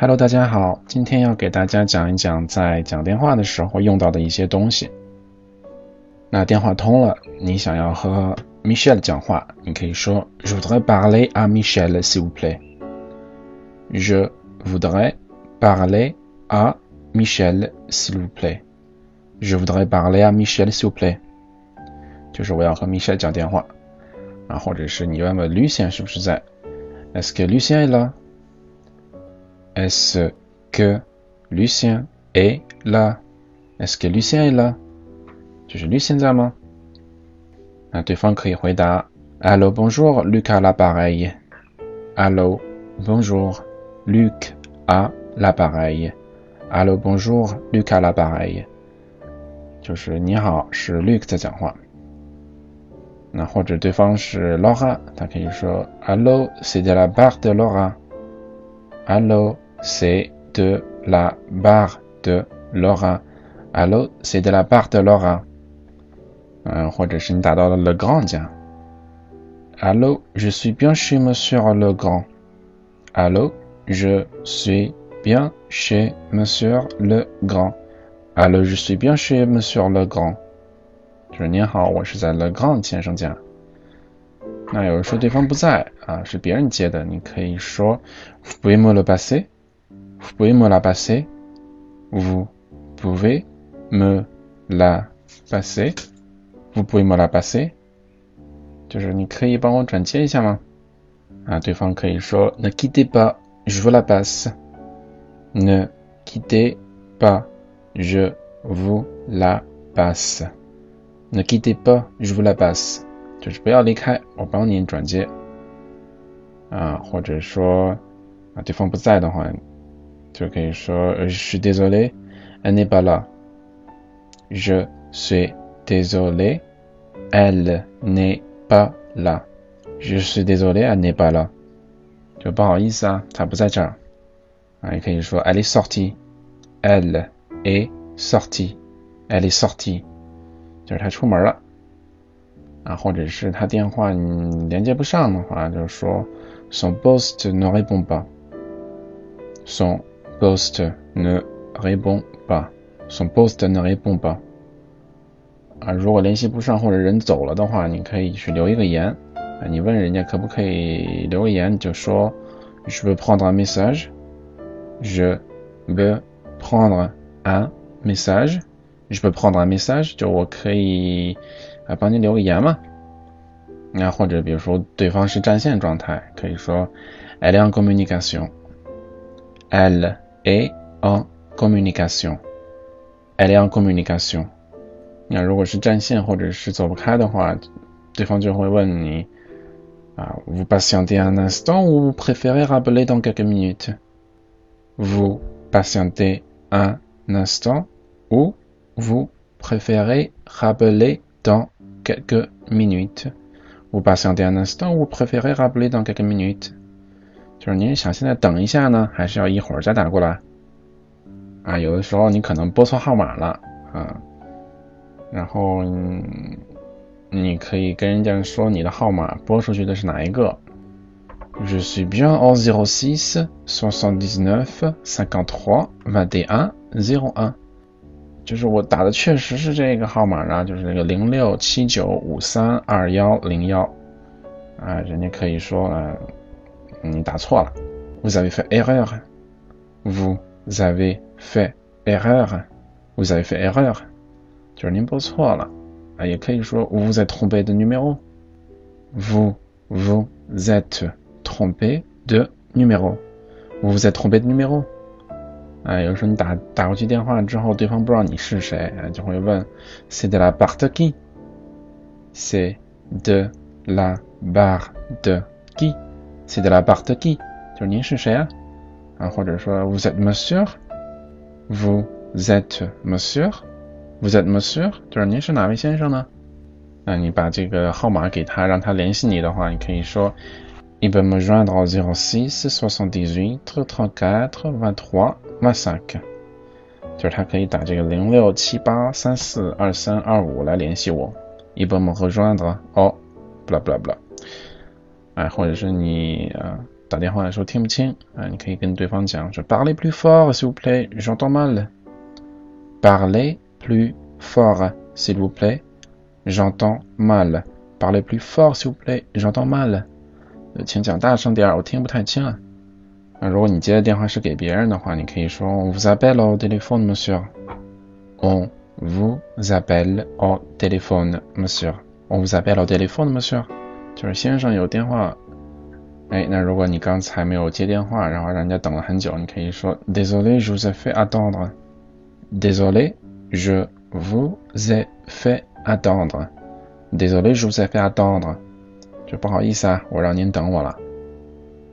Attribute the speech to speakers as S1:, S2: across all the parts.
S1: Hello，大家好，今天要给大家讲一讲在讲电话的时候用到的一些东西。那电话通了，你想要和 Michelle 讲话，你可以说 Je voudrais parler à Michelle, s'il vous plaît. Je voudrais parler à Michelle, s'il vous plaît. Je voudrais parler à Michelle, s'il vous plaît. 就是我要和 Michelle 讲电话啊，或者是你问问 Lucien 是不是在？Est-ce que Lucien est là? Est-ce que Lucien est là? Est-ce que Lucien est là? 就是 Lucien 在吗？啊，对方可以回答 Allô, bonjour, Luc à l'appareil. Allô, bonjour, Luc à l'appareil. Allô, bonjour, Luc à l'appareil. 就是你好，是 Luc 在讲话。那或者对方是 Laura，他可以说 Allô, c'est de la part de Laura. Allô, c'est de la part de Laura. Allô, c'est de la part de Laura. 嗯，或者是你打到了 Le Grand 家。Allô, je suis bien chez Monsieur Le Grand. Allô, je suis bien chez Monsieur Le Grand. Allô, je suis bien chez Monsieur Le Grand. 就是您好，我是在 Le Grand 先生家。那有人说对方不在啊，是别人接的，你可以说 Vous pouvez me le passer? Vous pouvez me la passer? Vous pouvez me la passer? Vous pouvez me la passer? 就是你可以帮我转接一下吗？啊，对方可以说 Ne quittez pas, je vous la passe. Ne quittez pas, je vous la passe. Ne quittez pas, je vous la passe. 就是不要离开，我帮您转接。啊，或者说啊，对方不在的话，就可以说 Je suis désolé, elle n'est pas là. Je suis désolé, elle n'est pas là. Je suis désolé, elle n'est pas là. 就不好意思啊，她不在这儿。 啊，也可以说 Elle est sortie, elle est sortie, elle est sortie，就是她出门了。啊，或者是他电话你连接不上的话，就是说 Son poste ne répond pas. Son poste ne répond pas. Son poste ne répond pas. 啊，如果联系不上或者人走了的话，你可以去留一个言。啊，你问人家可不可以留个言，就说 Je peux prendre un message. Je peux prendre un message. Je peux prendre un message. 就我可以啊帮你留个言嘛。那或者比如说对方是占线状态，可以说 Elle est en communication. Elle est en communication. Elle est en communication. 那如果是占线或者是走不开的话，对方就会问你啊，Vous patientez un instant ou vous préférez rappeler dans quelques minutes? Vous patientez un instant ou vous préférez rappeler dans quelques minutes? Vous patientez un instant ou vous préférez rappeler dans quelques minutes? 就是您想现在等一下呢，还是要一会儿再打过来？啊，有的时候你可能拨错号码了啊，然后你可以跟人家说你的号码拨出去的是哪一个 ？Je suis bien au zéro six soixante-dix-neuf cinquante-trois vingt et un zéro un。就是我打的确实是这个号码啊，就是这个零六七九五三二幺零幺啊，人家可以说啊，你打错了，Vous avez fait erreur，Vous avez fait erreur，Vous avez fait erreur，就是您拨错了啊，也可以说 Vous êtes trompé de numéro，Vous vous êtes trompé de numéro. Vous vous êtes trompé de numéro. 啊，有时候你打打过去电话之后，对方不知道你是谁，就会问：C'est de la part qui？C'est de la part qui？C'est de la part qui？就是您是谁啊？啊，或者说 Vous êtes monsieur？Vous êtes monsieur？Vous êtes monsieur？就是您是哪位先生呢？那你把这个号码给他，让他联系你的话，你可以说。 Il peut me joindre au 06 78 34 23 25。就是他可以打这个零六七八三四二三二五来联系我。Il peut me rejoindre au blah blah blah。哎，或者是你啊打电话的时候听不清啊，你可以跟对方讲说 Parlez plus fort s'il vous plaît, j'entends mal. Parlez plus fort s'il vous plaît, j'entends mal. Parlez plus fort s'il vous plaît, j'entends mal. 请讲大声点，我听不太清啊。那如果你接的电话是给别人的话，你可以说 Vous appelle au téléphone, monsieur. On vous appelle au téléphone, monsieur. On vous appelle au téléphone, monsieur. 就是先生有电话。哎，那如果你刚才没有接电话，然后人家等了很久，你可以说 Désolé, je vous ai fait attendre. Désolé, je vous ai fait attendre. Désolé, je vous ai fait attendre. 就不好意思啊，我让您等我了。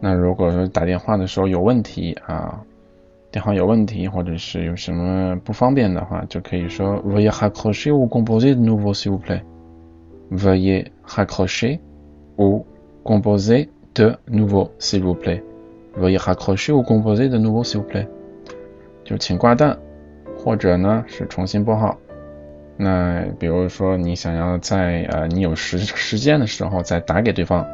S1: 那如果说打电话的时候有问题啊，电话有问题，或者是有什么不方便的话，就可以说 Veuillez raccrocher ou composer de nouveau s'il vous plaît. Veuillez raccrocher ou composer de nouveau s'il vous plaît. v o u l e z raccrocher ou composer de nouveau s'il vous plaît. 就请挂断，或者呢是重新拨号。那比如说你想要在呃你有时时间的时候再打给对方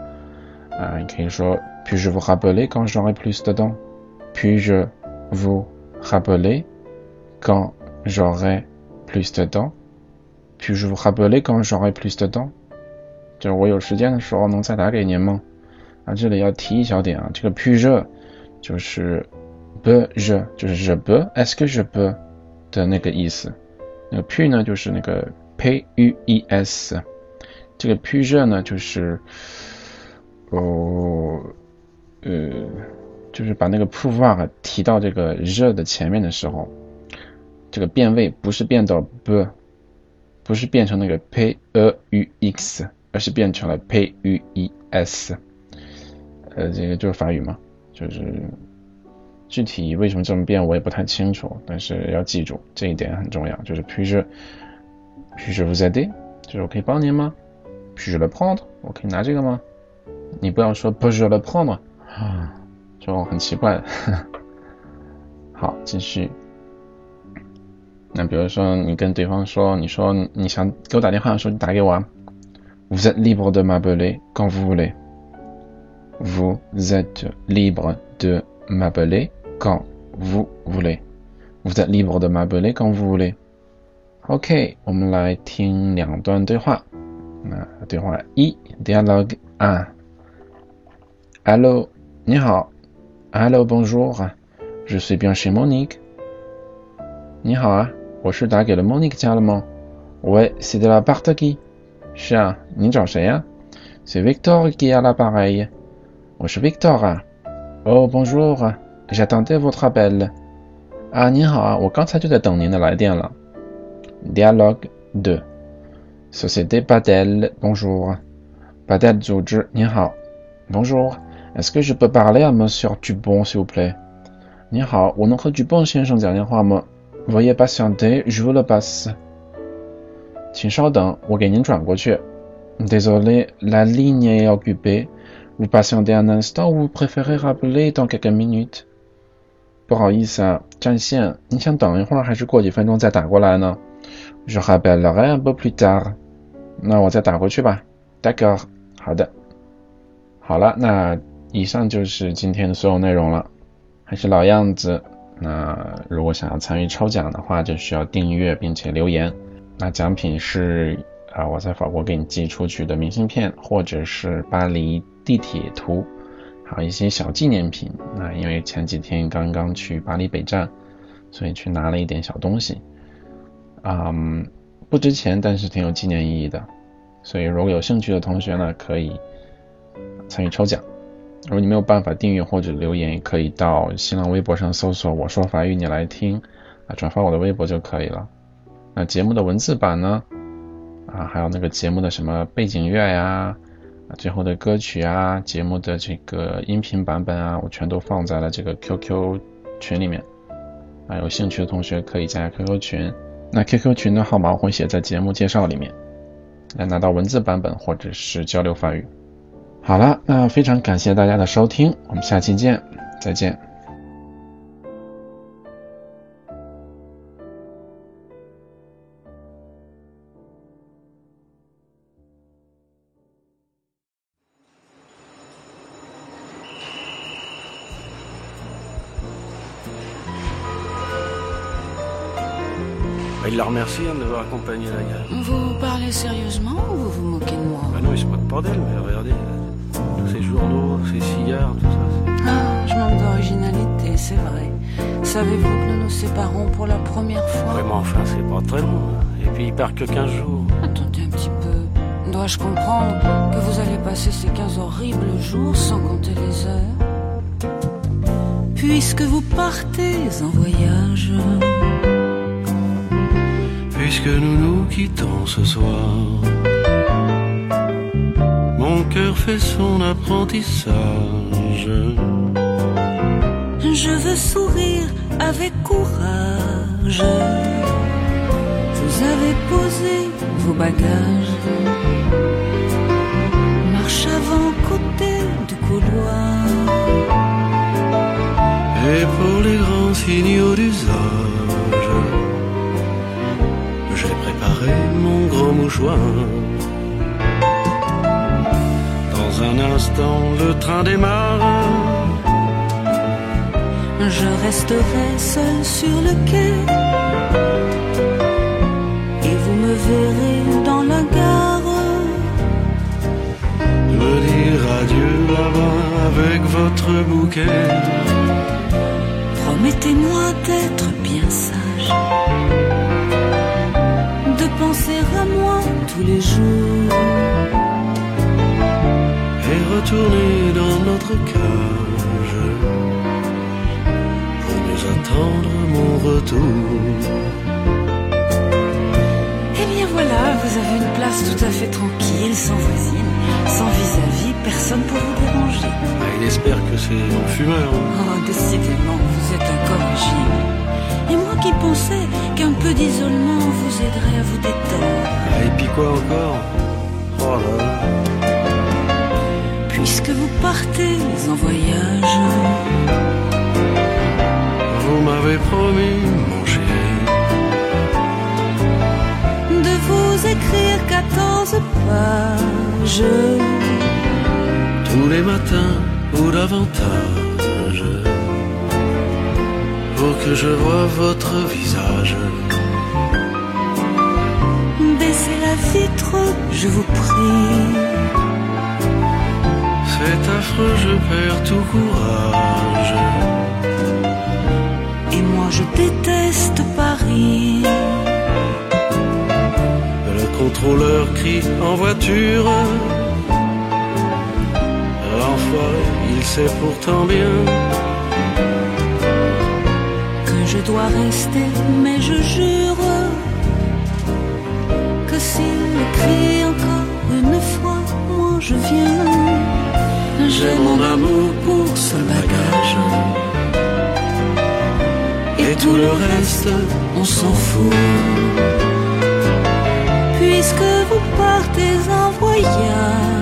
S1: 啊，你可以说 Puis-je vous rappeler quand j'aurai plus de temps? Puis-je vous rappeler quand j'aurai plus de temps? Puis-je vous rappeler quand j'aurai plus de temps? 就是我有时间的时候能再打给您吗？啊，这里要提一小点啊，这个 puis-je 就是 Be je 就是 je peux，est-ce que je peux 的那个意思。那个 p 呢，就是那个 p u e s，这个 p 热呢，就是哦呃，就是把那个 pouvoir 提到这个热的前面的时候，这个变位不是变到 b，不是变成那个 p e u x，而是变成了 p u e s，呃，这个就是法语嘛，就是。具体为什么这么变，我也不太清楚，但是要记住这一点很重要，就是 puis-je puis-je vous aider，就是我可以帮您吗？puis-je le prendre，我可以拿这个吗？你不要说 puis-je le prendre，就很奇怪。好，继续。那比如说你跟对方说，你说你想给我打电话的时候，你打给我啊。Vous êtes libre de m'appeler quand vous voulez. Vous êtes libre de m'appeler quand vous voulez. Vous êtes libre de m'appeler quand vous voulez. OK，我们来听两段对话。那对话一，dialogue 1。Allô，你好。Allô bonjour，je suis bien chez Monique。你好啊，我是打给了 Monique 家了吗？Ouais，c'est de la part qui？是啊，你找谁呀？C'est Victor qui a l'appareil。我是 Victor 啊。Oh bonjour。 J'attendais votre appel. 啊，您好啊，我刚才就在等您的来电了。Dialogue 2 Société Padel, bonjour. Padel 组织，您好。Bonjour. Est-ce que je peux parler à Monsieur Dupont, s'il vous plaît? 你好，我能和 Dupont 先生讲电话吗？Veuillez patienter, je vous le passe. 请稍等，我给您转过去。Désolé, la ligne est occupée. Vous patientez un instant ou vous préférez rappeler dans quelques minutes? 不好意思啊，占线。你想等一会儿，还是过几分钟再打过来呢？Je rappellerai un peu plus tard。那我再打过去吧。大哥。好的。好了，那以上就是今天的所有内容了。还是老样子，那如果想要参与抽奖的话，就需要订阅并且留言。那奖品是啊，我在法国给你寄出去的明信片，或者是巴黎地铁图。还有一些小纪念品，那因为前几天刚刚去巴黎北站，所以去拿了一点小东西，嗯，不值钱，但是挺有纪念意义的，所以如果有兴趣的同学呢，可以参与抽奖。如果你没有办法订阅或者留言，也可以到新浪微博上搜索“我说法语你来听”，啊，转发我的微博就可以了。那节目的文字版呢？啊，还有那个节目的什么背景乐呀，啊，啊最后的歌曲啊，节目的这个音频版本啊，我全都放在了这个 QQ 群里面。啊，有兴趣的同学可以加 QQ 群。那 QQ 群的号码我会写在节目介绍里面，来拿到文字版本或者是交流法语。好了，那非常感谢大家的收听，我们下期见，再见。
S2: Il la remercie hein, de m'avoir accompagné la gare.
S3: Vous parlez sérieusement ou vous vous moquez de moi
S2: Bah non, il se moque pas d'elle, mais regardez, tous ces journaux, ces cigares, tout ça.
S3: Ah, je manque d'originalité, c'est vrai. Savez-vous que nous nous séparons pour la première fois
S2: mais enfin, c'est pas très long. hein. Et puis, il part que 15 jours.
S3: Attendez un petit peu. Dois-je comprendre que vous allez passer ces 15 horribles jours sans compter les heures? Puisque vous partez en voyage,
S2: Puisque nous nous quittons ce soir, mon cœur fait son apprentissage.
S3: je veux sourire avec courage. Vous avez posé vos bagages. Marche avant côté du couloir.
S2: Et pour les grands signaux d'usage, préparé mon grand mouchoir. Dans un instant, le train démarre.
S3: Je resterai seul sur le quai. Et vous me verrez dans la gare.
S2: Me dire adieu là-bas avec votre bouquet.
S3: Promettez-moi d'être bien sage. Moi tous les jours.
S2: Et retourner dans notre cage. Pour mieux attendre mon retour.
S3: Eh bien voilà, vous avez une place tout à fait tranquille, sans voisine, sans vis-à-vis, personne pour vous déranger.
S2: Ah, il espère que c'est mon fumeur.
S3: Oh, décidément, vous êtes incorrigible. Et moi qui pensais qu'un peu d'isolement vous aiderait à vous détendre.
S2: Ah, et puis quoi encore? Oh là là.
S3: Puisque vous partez en voyage,
S2: Vous m'avez promis, mon chéri,
S3: de vous écrire 14 pages.
S2: tous les matins ou davantage, pour que je vois votre visage.
S3: Baissez la vitre, je vous prie.
S2: C'est affreux, je perds tout courage.
S3: Et moi je déteste Paris.
S2: Le contrôleur crie en voiture. L'enfoiré, il sait pourtant bien
S3: que je dois rester, mais je jure que s'il me crie encore une fois, moi je viens. J'ai mon amour pour ce bagage. Et tout le reste, on s'en fout. Puisque